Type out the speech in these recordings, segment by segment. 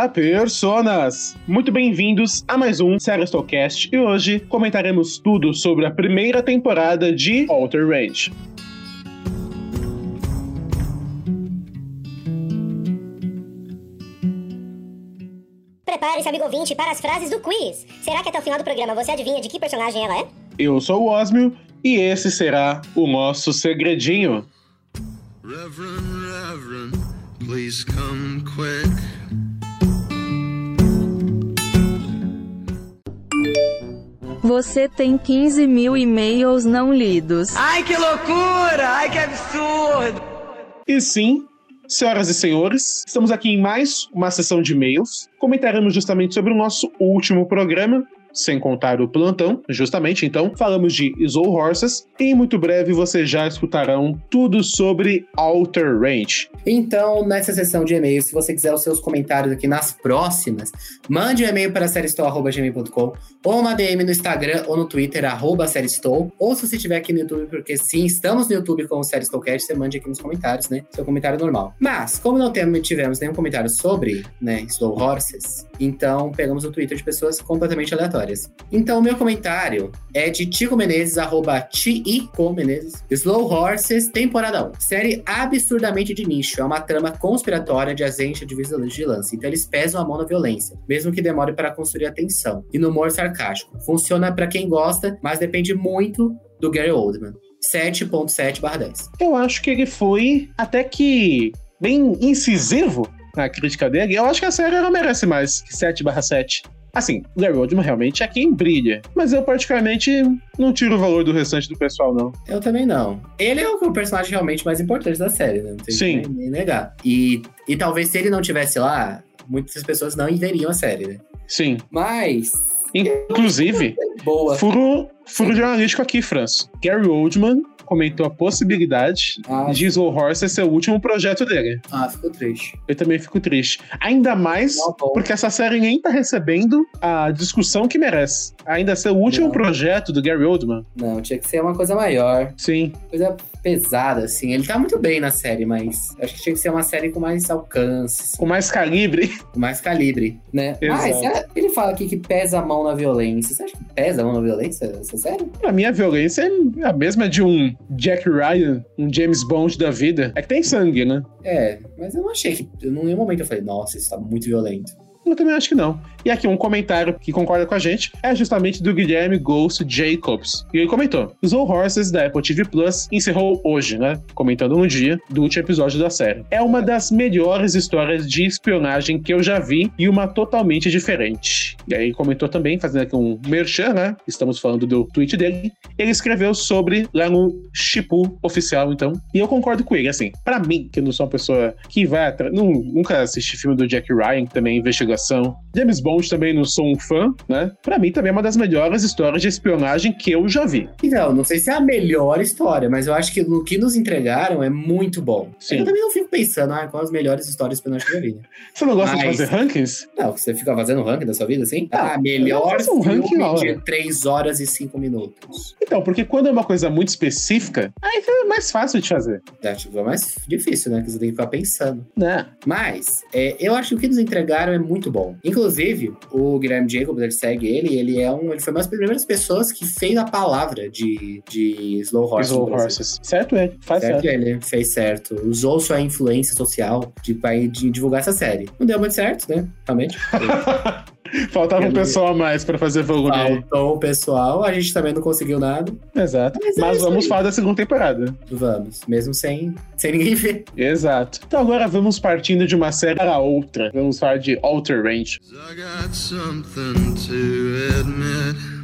Olá, personas! Muito bem-vindos a mais um Serastocast e hoje comentaremos tudo sobre a primeira temporada de Alter Range. Prepare-se, amigo ouvinte, para as frases do quiz. Será que até o final do programa você adivinha de que personagem ela é? Eu sou o Osmio e esse será o nosso segredinho. Reverend, Reverend, please come quick. Você tem 15 mil e-mails não lidos. Ai, que loucura! Ai, que absurdo! E sim, senhoras e senhores, estamos aqui em mais uma sessão de e-mails. Comentaremos justamente sobre o nosso último programa, sem contar o plantão, justamente. Então, falamos de Slow Horses e em muito breve vocês já escutarão tudo sobre Alter Range. Então, nessa sessão de e-mails, se você quiser os seus comentários aqui nas próximas, mande um e-mail para seriestou.gmail.com ou uma DM no Instagram ou no Twitter, arroba ou se você estiver aqui no YouTube, porque sim, estamos no YouTube com o Seriestoucast, você mande aqui nos comentários, né? Seu comentário normal. Mas, como não tivemos nenhum comentário sobre, né, Slow Horses, então pegamos o Twitter de pessoas completamente aleatórias. Então, o meu comentário é de Tico Menezes, arroba Tico Menezes, Slow Horses, temporada 1. Série absurdamente de nicho, é uma trama conspiratória de agente de vigilância, então eles pesam a mão na violência, mesmo que demore para construir a tensão. E no humor sarcástico. Funciona para quem gosta, mas depende muito do Gary Oldman. 7.7/10. Eu acho que ele foi até que bem incisivo na crítica dele. Eu acho que a série ela merece mais que 7/7. Assim, Gary Oldman realmente é quem brilha. Mas eu, particularmente, não tiro o valor do restante do pessoal, não. Eu também não. Ele é o personagem realmente mais importante da série, né? Não tem Sim. nem, nem negar. E, e talvez se ele não tivesse lá, muitas pessoas não veriam a série, né? Sim. Mas. Inclusive, Boa. furo, furo jornalístico aqui, Franço. Gary Oldman comentou a possibilidade Ah. de Slow Horse ser o último projeto dele. Ah, ficou triste. Eu também fico triste. Ainda mais Tá bom. porque essa série nem tá recebendo a discussão que merece. Ainda ser o último Não. projeto do Gary Oldman. Não, tinha que ser uma coisa maior. Sim. Coisa pesada, assim. Ele tá muito bem na série, mas acho que tinha que ser uma série com mais alcance, Com mais calibre. com mais calibre, né? Exato. Mas é, ele fala aqui que pesa a mão na violência. Você acha que pesa a mão na violência essa série? Pra mim, a violência é a mesma de um Jack Ryan, um James Bond da vida. É que tem sangue, né? É, mas eu não achei que. Em nenhum momento eu falei, nossa, isso tá muito violento. Eu também acho que não. E aqui um comentário que concorda com a gente é justamente do Guilherme Ghost Jacobs. E ele comentou: Slow Horses da Apple TV Plus encerrou hoje, né? Comentando no dia do último episódio da série. É uma das melhores histórias de espionagem que eu já vi e uma totalmente diferente. E aí comentou também, fazendo aqui um merchan, né? Estamos falando do tweet dele. Ele escreveu sobre lá no Chipu oficial, então. E eu concordo com ele, assim. Pra mim, que não sou uma pessoa que vai Nunca assisti filme do Jack Ryan, que também é James Bond também não sou um fã, né? Pra mim também é uma das melhores histórias de espionagem que eu já vi. Então, não sei se é a melhor história, mas eu acho que no que nos entregaram é muito bom. Sim. Eu também não fico pensando, ah, quais as melhores histórias de espionagem que eu já vi. né? Você não gosta de Mas- fazer rankings? Não, você fica fazendo ranking da sua vida, assim? Ah, Ah, melhor um ranking de 3 horas e 5 minutos. Então, porque quando é uma coisa muito específica, aí fica mais fácil de fazer, Já tipo, é mais difícil, né? Que você tem que ficar pensando. né? Mas, é, eu acho que o que nos entregaram é muito bom. Inclusive, o Guilherme Jacobs, ele segue ele, ele é um. Ele foi uma das primeiras pessoas que fez a palavra de, de Slow Horse. Slow. Horses. Certo, ele. Faz Certo, certo. ele fez certo. Usou sua influência social de, de divulgar essa série. Não deu muito certo, né? Realmente. Faltava um pessoal a mais pra fazer volume. Faltou o pessoal, a gente também não conseguiu nada. Exato. Mas é Mas vamos aí. falar da segunda temporada. Vamos, mesmo sem, sem ninguém ver. Exato. Então agora vamos partindo de uma série para outra. Vamos falar de Alter Range. I got something to admit.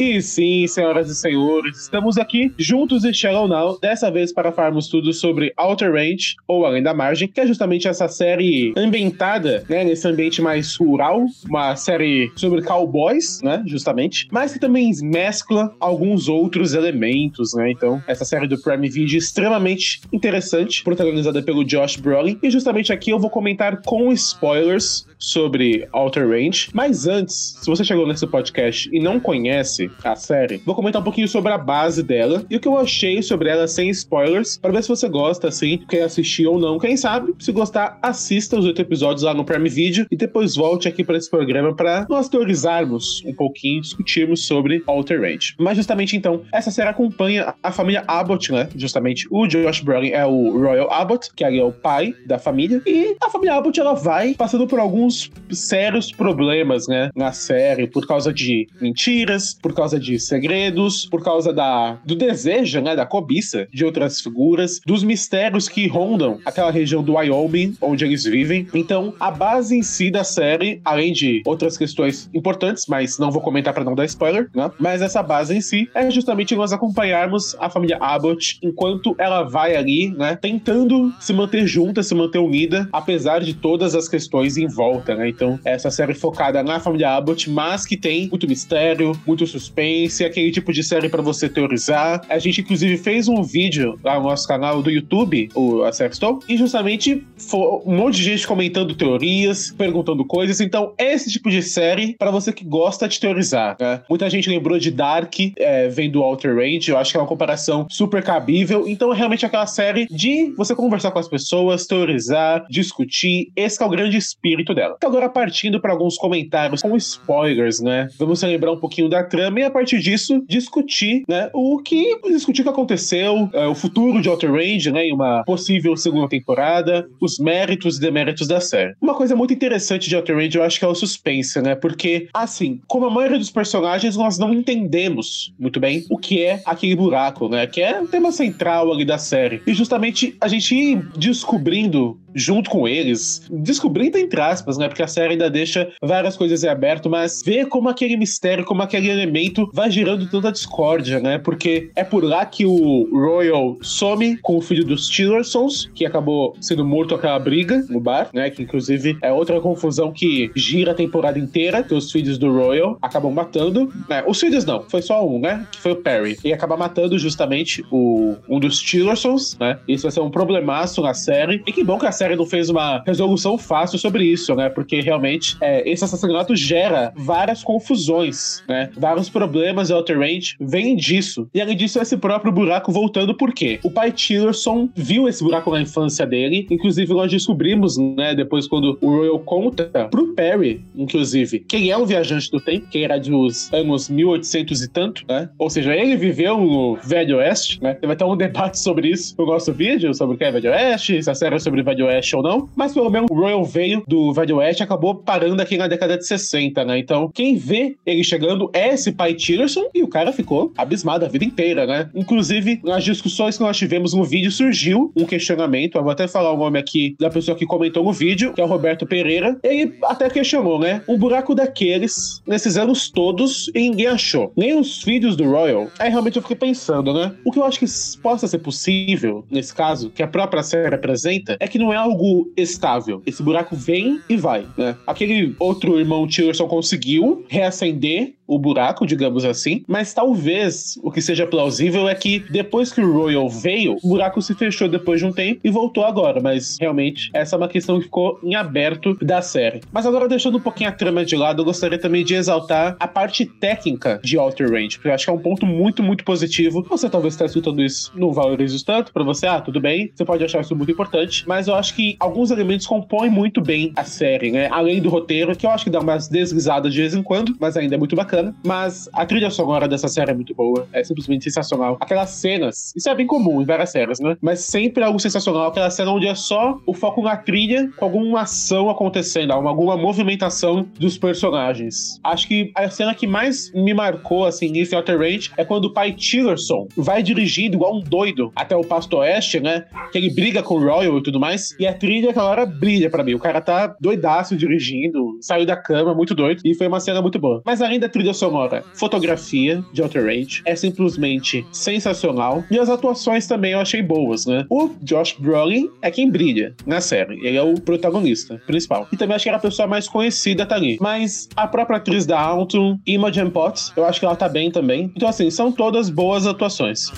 E sim, senhoras e senhores, estamos aqui juntos em Shallow Now, dessa vez para falarmos tudo sobre Outer Range, ou Além da Margem, que é justamente essa série ambientada, né, nesse ambiente mais rural, uma série sobre cowboys, né, justamente, mas que também mescla alguns outros elementos, né, então, essa série do Prime Video é extremamente interessante, protagonizada pelo Josh Brolin, e justamente aqui eu vou comentar com spoilers sobre Outer Range. Mas antes, se você chegou nesse podcast e não conhece a série, vou comentar um pouquinho sobre a base dela e o que eu achei sobre ela sem spoilers, para ver se você gosta, assim, quer assistir ou não. Quem sabe, se gostar, assista os oito episódios lá no Prime Video e depois volte aqui para esse programa para nós teorizarmos um pouquinho, discutirmos sobre Outer Range. Mas justamente então, essa série acompanha a família Abbott, né? Justamente o Josh Brolin é o Royal Abbott, que ali é o pai da família, e a família Abbott ela vai passando por alguns sérios problemas, né, na série, por causa de mentiras, por causa de segredos, por causa da do desejo, né, da cobiça de outras figuras, dos mistérios que rondam aquela região do Wyoming onde eles vivem. Então, a base em si da série, além de outras questões importantes, mas não vou comentar para não dar spoiler, né? Mas essa base em si é justamente nós acompanharmos a família Abbott enquanto ela vai ali, né, tentando se manter junta, se manter unida, apesar de todas as questões em volta, né? Então, essa série focada na família Abbott, mas que tem muito mistério, muito suspense, aquele tipo de série para você teorizar. A gente, inclusive, fez um vídeo lá no nosso canal do YouTube, o A Sexton, e justamente um monte de gente comentando teorias, perguntando coisas. Então, esse tipo de série para você que gosta de teorizar, né? Muita gente lembrou de Dark, é, vem do Outer Range, eu acho que é uma comparação super cabível. Então, é realmente aquela série de você conversar com as pessoas, teorizar, discutir. Esse é o grande espírito dela. Agora partindo para alguns comentários com spoilers, né? Vamos celebrar um pouquinho da trama e a partir disso discutir, né? O que discutir o que aconteceu, é, o futuro de Outer Range, né? Em uma possível segunda temporada, os méritos e deméritos da série. Uma coisa muito interessante de Outer Range, eu acho que é o suspense, né? Porque, assim, como a maioria dos personagens, nós não entendemos muito bem o que é aquele buraco, né? Que é o tema central ali da série. E justamente a gente ir descobrindo junto com eles, descobrindo entre aspas, né? Porque a série ainda deixa várias coisas em aberto, mas ver como aquele mistério, como aquele elemento vai gerando tanta discórdia, né? Porque é por lá que o Royal some com o filho dos Tillersons, que acabou sendo morto aquela briga no bar, né? Que inclusive é outra confusão que gira a temporada inteira, que os filhos do Royal acabam matando. Né? Os filhos não, foi só um, né? Que foi o Perry. E acaba matando justamente o, um dos Tillersons, né? Isso vai ser um problemaço na série. E que bom que a série não fez uma resolução fácil sobre isso, né? Porque realmente é, esse assassinato gera várias confusões, né? Vários problemas em Outer Range vêm disso. E além disso, esse próprio buraco voltando por quê? O pai Tillerson viu esse buraco na infância dele, inclusive nós descobrimos, né, depois quando o Royal conta pro Perry, inclusive, quem é o viajante do tempo, que era dos anos 1800 e tanto, né? Ou seja, ele viveu no Velho Oeste, né? Teve até um debate sobre isso no nosso vídeo, sobre o que é Velho Oeste, se a série é sobre Velho Oeste ou não, mas pelo menos o Royal veio do Velho Oeste acabou parando aqui na década de 60, né? Então, quem vê ele chegando é esse pai Tillerson e o cara ficou abismado a vida inteira, né? Inclusive, nas discussões que nós tivemos no vídeo, surgiu um questionamento. Eu vou até falar o nome aqui da pessoa que comentou no vídeo, que é o Roberto Pereira. Ele até questionou, né? Um buraco daqueles nesses anos todos e ninguém achou. Nem os filhos do Royal. Aí realmente eu fiquei pensando, né? O que eu acho que possa ser possível, nesse caso, que a própria série apresenta, é que não é algo estável. Esse buraco vem e vai, né? Aquele outro irmão Tillerson conseguiu reacender o buraco, digamos assim, mas talvez o que seja plausível é que depois que o Royal veio, o buraco se fechou depois de um tempo e voltou agora, mas realmente essa é uma questão que ficou em aberto da série. Mas agora deixando um pouquinho a trama de lado, eu gostaria também de exaltar a parte técnica de Outer Range, porque eu acho que é um ponto muito, muito positivo. Você talvez está escutando isso, não valoriza isso tanto, para você, ah, tudo bem, você pode achar isso muito importante, mas eu acho que alguns elementos compõem muito bem a série, né? Além do roteiro, que eu acho que dá umas deslizadas de vez em quando, mas ainda é muito bacana bacana, mas a trilha sonora dessa série é muito boa, é simplesmente sensacional. Aquelas cenas, isso é bem comum em várias séries, né? Mas sempre algo sensacional, aquela cena onde é só o foco na trilha com alguma ação acontecendo, alguma movimentação dos personagens. Acho que a cena que mais me marcou, assim, em Outer Range é quando o pai Tillerson vai dirigindo igual um doido até o Pasto Oeste, né? Que ele briga com o Royal e tudo mais, e a trilha aquela hora brilha para mim. O cara tá doidaço dirigindo, saiu da cama, muito doido, e foi uma cena muito boa. Mas além da trilha sonora, fotografia de Outer Range é simplesmente sensacional. E as atuações também eu achei boas, né? O Josh Brolin é quem brilha na série. Ele é o protagonista principal. E também acho que era a pessoa mais conhecida tá ali. Mas a própria atriz da Alton, Imogen Potts, eu acho que ela tá bem também. Então, assim, são todas boas atuações.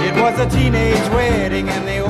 It was a teenage wedding and the old folks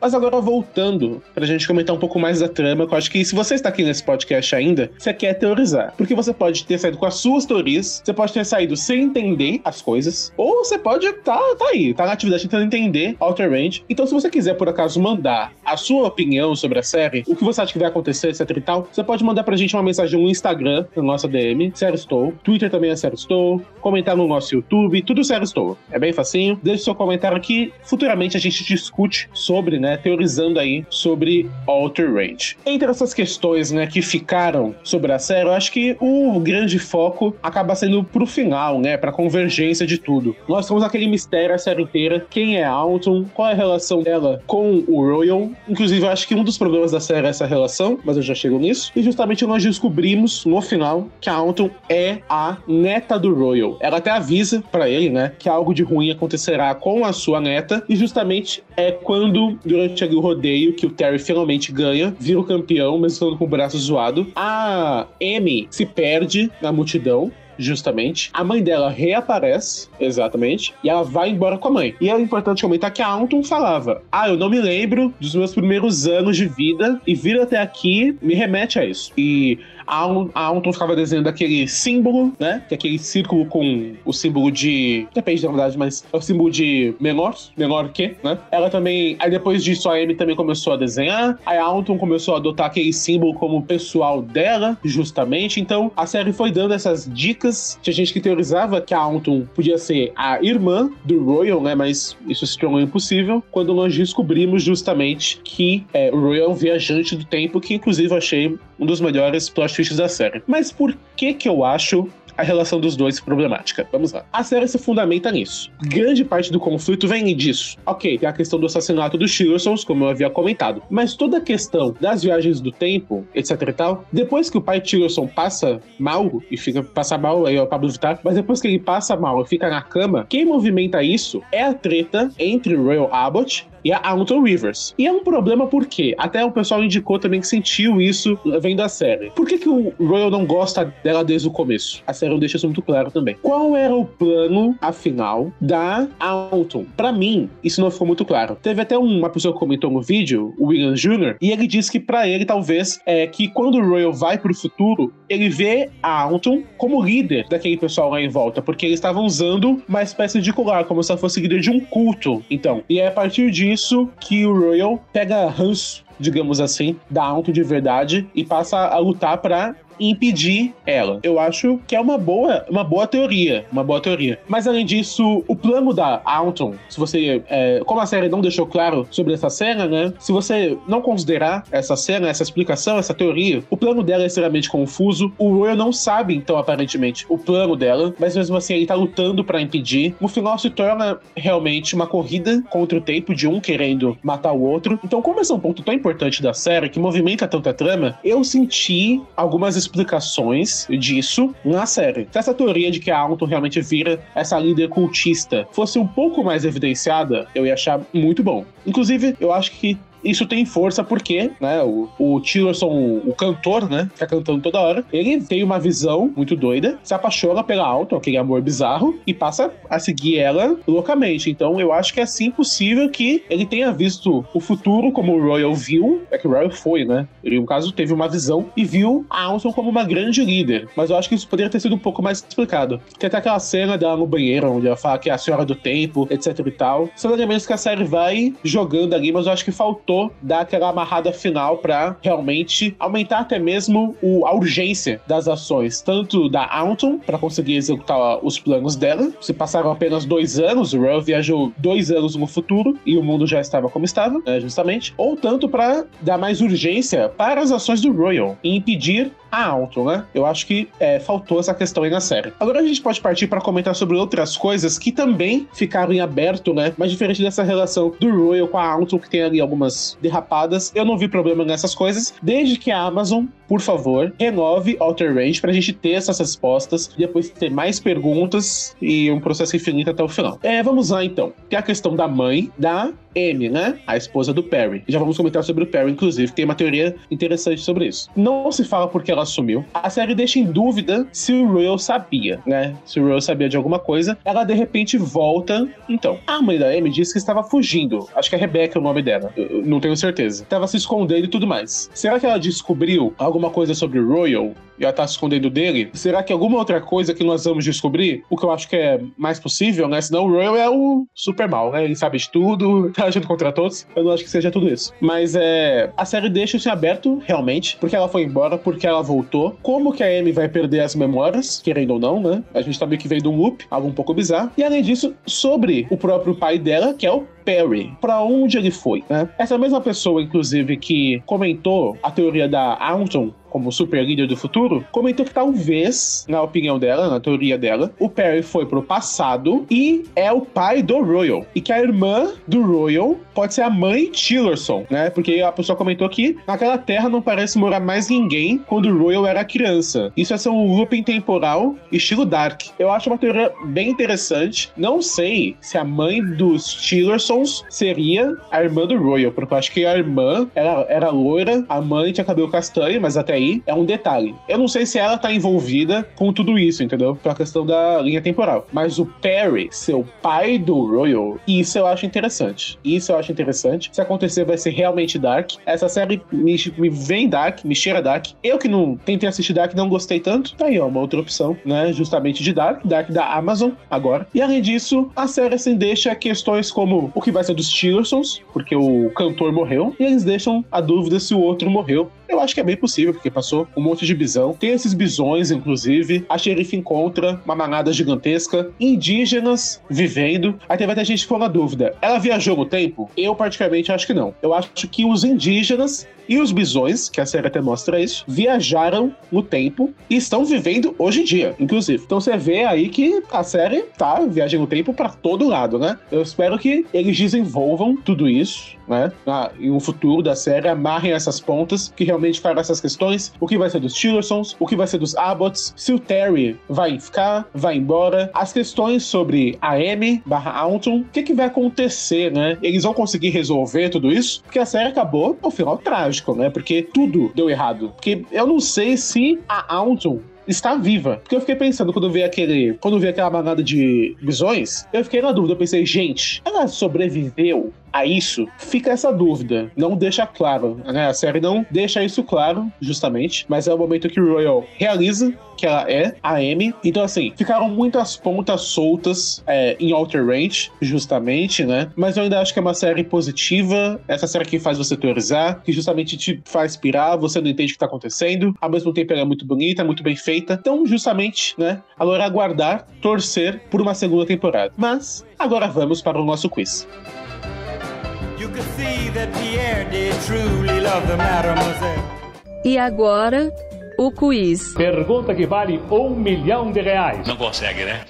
Mas agora voltando pra gente comentar um pouco mais da trama, que eu acho que se você está aqui nesse podcast ainda, você quer teorizar. Porque você pode ter saído com as suas teorias, você pode ter saído sem entender as coisas, ou você pode tá, tá aí, tá na atividade tentando entender Outer Range. Então, se você quiser, por acaso, mandar a sua opinião sobre a série, o que você acha que vai acontecer, etc e tal, você pode mandar pra gente uma mensagem no Instagram, na nossa DM, Sério Estou. Twitter também é Sério Estou. Comentar no nosso YouTube, tudo Sério Estou. É bem facinho. Deixe seu comentário aqui. Futuramente a gente discute sobre, né, teorizando aí sobre Outer Range. Entre essas questões, né, que ficaram sobre a série, eu acho que o grande foco acaba sendo pro final, né, pra convergência de tudo. Nós temos aquele mistério a série inteira. Quem é Alton? Qual é a relação dela com o Royal? Inclusive, eu acho que um dos problemas da série é essa relação, mas eu já chego nisso. E justamente nós descobrimos no final que a Alton é a neta do Royal. Ela até avisa para ele, né, que algo de ruim acontecerá com a sua neta. E justamente é quando, durante o rodeio, que o Terry finalmente ganha, vira o campeão, mesmo com o braço zoado, a Amy se perde na multidão justamente. A mãe dela reaparece, exatamente, e ela vai embora com a mãe. E é importante comentar que a Anton falava: Ah, eu não me lembro dos meus primeiros anos de vida, e vir até aqui me remete a isso. E a Alton ficava desenhando aquele símbolo, né? Que é aquele círculo com o símbolo de. Depende da verdade, mas é o símbolo de menor, menor que, né? Ela também. Aí depois disso a Amy também começou a desenhar. Aí a Alton começou a adotar aquele símbolo como pessoal dela, justamente. Então a série foi dando essas dicas. Tinha gente que teorizava que a Alton podia ser a irmã do Royal, né? Mas isso se tornou impossível quando nós descobrimos justamente que é, o Royal é um viajante do tempo, que inclusive achei um dos melhores plot twists da série. Mas por que que eu acho a relação dos dois problemática. Vamos lá. A série se fundamenta nisso. Grande parte do conflito vem disso. Ok, tem a questão do assassinato dos Tilsons, como eu havia comentado. Mas toda a questão das viagens do tempo, etc e tal, depois que o pai Tilson passa mal e fica passa mal, aí é o Pablo Vittar, mas depois que ele passa mal e fica na cama, quem movimenta isso é a treta entre Royal Abbott e a Alton Rivers. E é um problema porque até o pessoal indicou também que sentiu isso vendo a série. Por que, que o Royal não gosta dela desde o começo? A série não deixa isso muito claro também. Qual era o plano, afinal, da Alton? Para mim, isso não ficou muito claro. Teve até uma pessoa que comentou no vídeo, o William Jr., e ele disse que para ele, talvez, é que quando o Royal vai pro futuro, ele vê a Alton como líder daquele pessoal lá em volta, porque eles estavam usando uma espécie de colar, como se ela fosse líder de um culto. Então, e é a partir disso que o Royal pega ranço digamos assim, da Alton de verdade e passa a lutar para impedir ela. Eu acho que é uma boa, uma boa teoria, uma boa teoria. Mas além disso, o plano da Alton, se você, é, como a série não deixou claro sobre essa cena, né? Se você não considerar essa cena, essa explicação, essa teoria, o plano dela é extremamente confuso. O Royal não sabe, então, aparentemente, o plano dela, mas mesmo assim ele tá lutando para impedir. No final se torna realmente uma corrida contra o tempo de um querendo matar o outro. Então, como esse é um ponto tão importante da série que movimenta tanta trama, eu senti algumas explicações disso na série. Se essa teoria de que a Alton realmente vira essa líder cultista fosse um pouco mais evidenciada, eu ia achar muito bom. Inclusive, eu acho que isso tem força porque, né, o, o Tillerson, o, cantor, né, fica cantando toda hora, ele tem uma visão muito doida, se apaixona pela Alton, aquele amor bizarro, e passa a seguir ela loucamente. Então eu acho que é sim possível que ele tenha visto o futuro como o Royal viu, é que o Royal foi, né? Ele, no caso, teve uma visão e viu a Alton como uma grande líder. Mas eu acho que isso poderia ter sido um pouco mais explicado. Tem até aquela cena dela no banheiro, onde ela fala que é a senhora do tempo, etc e tal. São elementos que a série vai jogando ali, mas eu acho que faltou dar aquela amarrada final para realmente aumentar até mesmo o, a urgência das ações, tanto da Anton para conseguir executar os planos dela. Se passaram apenas dois anos, o Royal viajou dois anos no futuro e o mundo já estava como estava, né, justamente, ou tanto para dar mais urgência para as ações do Royal e impedir a Alton, né? Eu acho que é, faltou essa questão aí na série. Agora a gente pode partir para comentar sobre outras coisas que também ficaram em aberto, né? Mas diferente dessa relação do Royal com a Alton, que tem ali algumas derrapadas, eu não vi problema nessas coisas, desde que a Amazon, por favor, renove Alter Range pra gente ter essas respostas, depois ter mais perguntas e um processo infinito até o final. É, vamos lá então. Tem a questão da mãe da Amy, né? A esposa do Perry. Já vamos comentar sobre o Perry, inclusive, tem uma teoria interessante sobre isso. Não se fala porque ela sumiu. A série deixa em dúvida se o Royal sabia, né? Se o Royal sabia de alguma coisa. Ela de repente volta. Então, a mãe da Amy disse que estava fugindo. Acho que é Rebecca o nome dela. Eu não tenho certeza. Tava se escondendo e tudo mais. Será que ela descobriu alguma coisa sobre Royal e ela tá se escondendo dele? Será que alguma outra coisa que nós vamos descobrir? O que eu acho que é mais possível, né? Senão o Royal é o super mal, né? Ele sabe de tudo, tá agindo contra todos. Eu não acho que seja tudo isso. Mas é. A série deixa isso em aberto, realmente, porque ela foi embora, porque ela voltou. Como que a Amy vai perder as memórias, querendo ou não, né? A gente tá meio que veio de um loop, algo um pouco bizarro. E além disso, sobre o próprio pai dela, que é o Perry, para onde ele foi, né? Essa mesma pessoa, inclusive, que comentou a teoria da Anton como super líder do futuro, comentou que talvez, na opinião dela, na teoria dela, o Perry foi pro passado e é o pai do Royal. E que a irmã do Royal pode ser a mãe Tillerson, né? Porque a pessoa comentou que naquela terra não parece morar mais ninguém quando o Royal era criança. Isso é ser um looping temporal estilo Dark. Eu acho uma teoria bem interessante. Não sei se a mãe dos Tillersons seria a irmã do Royal, porque eu acho que a irmã era, era loira, a mãe tinha cabelo castanho, mas até aí é um detalhe. Eu não sei se ela tá envolvida com tudo isso, entendeu? Pela questão da linha temporal. Mas o Perry, seu pai do Royal, isso eu acho interessante. Isso eu acho interessante. Se acontecer, vai ser realmente Dark. Essa série me, me vem Dark, me cheira Dark. Eu que não tentei assistir Dark não gostei tanto. Tá aí, ó, uma outra opção, né? Justamente de Dark. Dark da Amazon agora. E além disso, a série assim deixa questões como o que vai ser dos Tillersons, porque o cantor morreu. E eles deixam a dúvida se o outro morreu. Eu acho que é bem possível, porque passou um monte de bisão. Tem esses bisões, inclusive. A xerife encontra uma manada gigantesca, indígenas vivendo. Aí teve até gente que ficou na dúvida. Ela viajou no tempo? Eu, particularmente, acho que não. Eu acho que os indígenas e os bisões, que a série até mostra isso, viajaram no tempo e estão vivendo hoje em dia, inclusive. Então você vê aí que a série tá viajando no tempo para todo lado, né? Eu espero que eles desenvolvam tudo isso, né? Ah, um futuro da série, amarrem essas pontas que realmente falam essas questões. O que vai ser dos Tillersons, o que vai ser dos Abbotts, se o Terry vai ficar, vai embora, as questões sobre a Amy barra Alton, o que, que vai acontecer, né? Eles vão conseguir resolver tudo isso? Porque a série acabou no final trágico, né? Porque tudo deu errado. Porque eu não sei se a Alton está viva. Porque eu fiquei pensando quando eu vi aquele. Quando vi aquela manada de bisões, eu fiquei na dúvida. Eu pensei, gente, ela sobreviveu a isso, fica essa dúvida. Não deixa claro, né? A série não deixa isso claro, justamente, mas é o momento que Royal realiza que ela é a Amy. Então, assim, ficaram muitas pontas soltas é, em Outer Range, justamente, né? Mas eu ainda acho que é uma série positiva. Essa série que faz você teorizar, que justamente te faz pirar, você não entende o que tá acontecendo. Ao mesmo tempo, ela é muito bonita, muito bem feita. Então, justamente, né? Agora aguardar, torcer por uma segunda temporada. Mas, agora vamos para o nosso quiz. E agora, o quiz. Pergunta que vale um milhão de reais. Não consegue, né?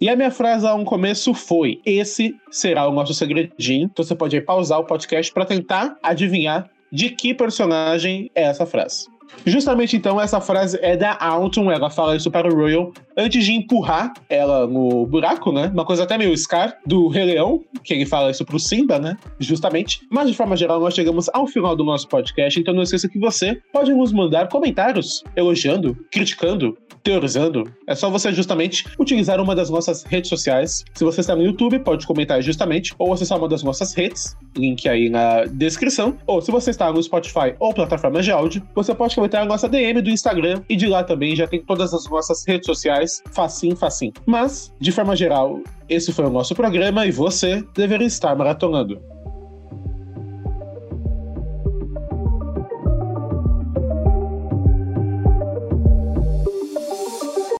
E a minha frase lá no começo foi: Esse será o nosso segredinho. Então você pode pausar o podcast para tentar adivinhar de que personagem é essa frase. Justamente então, essa frase é da Alton, ela fala isso para o Royal antes de empurrar ela no buraco, né? Uma coisa até meio Scar do Rei Leão, que ele fala isso pro Simba, né? Justamente. Mas de forma geral, nós chegamos ao final do nosso podcast, então não esqueça que você pode nos mandar comentários elogiando, criticando, teorizando. É só você justamente utilizar uma das nossas redes sociais. Se você está no YouTube, pode comentar justamente, ou acessar uma das nossas redes, link aí na descrição. Ou se você está no Spotify ou plataformas de áudio, você pode comentar a nossa DM do Instagram e de lá também já tem todas as nossas redes sociais, facinho, facinho. Mas, de forma geral, esse foi o nosso programa e você deveria estar maratonando.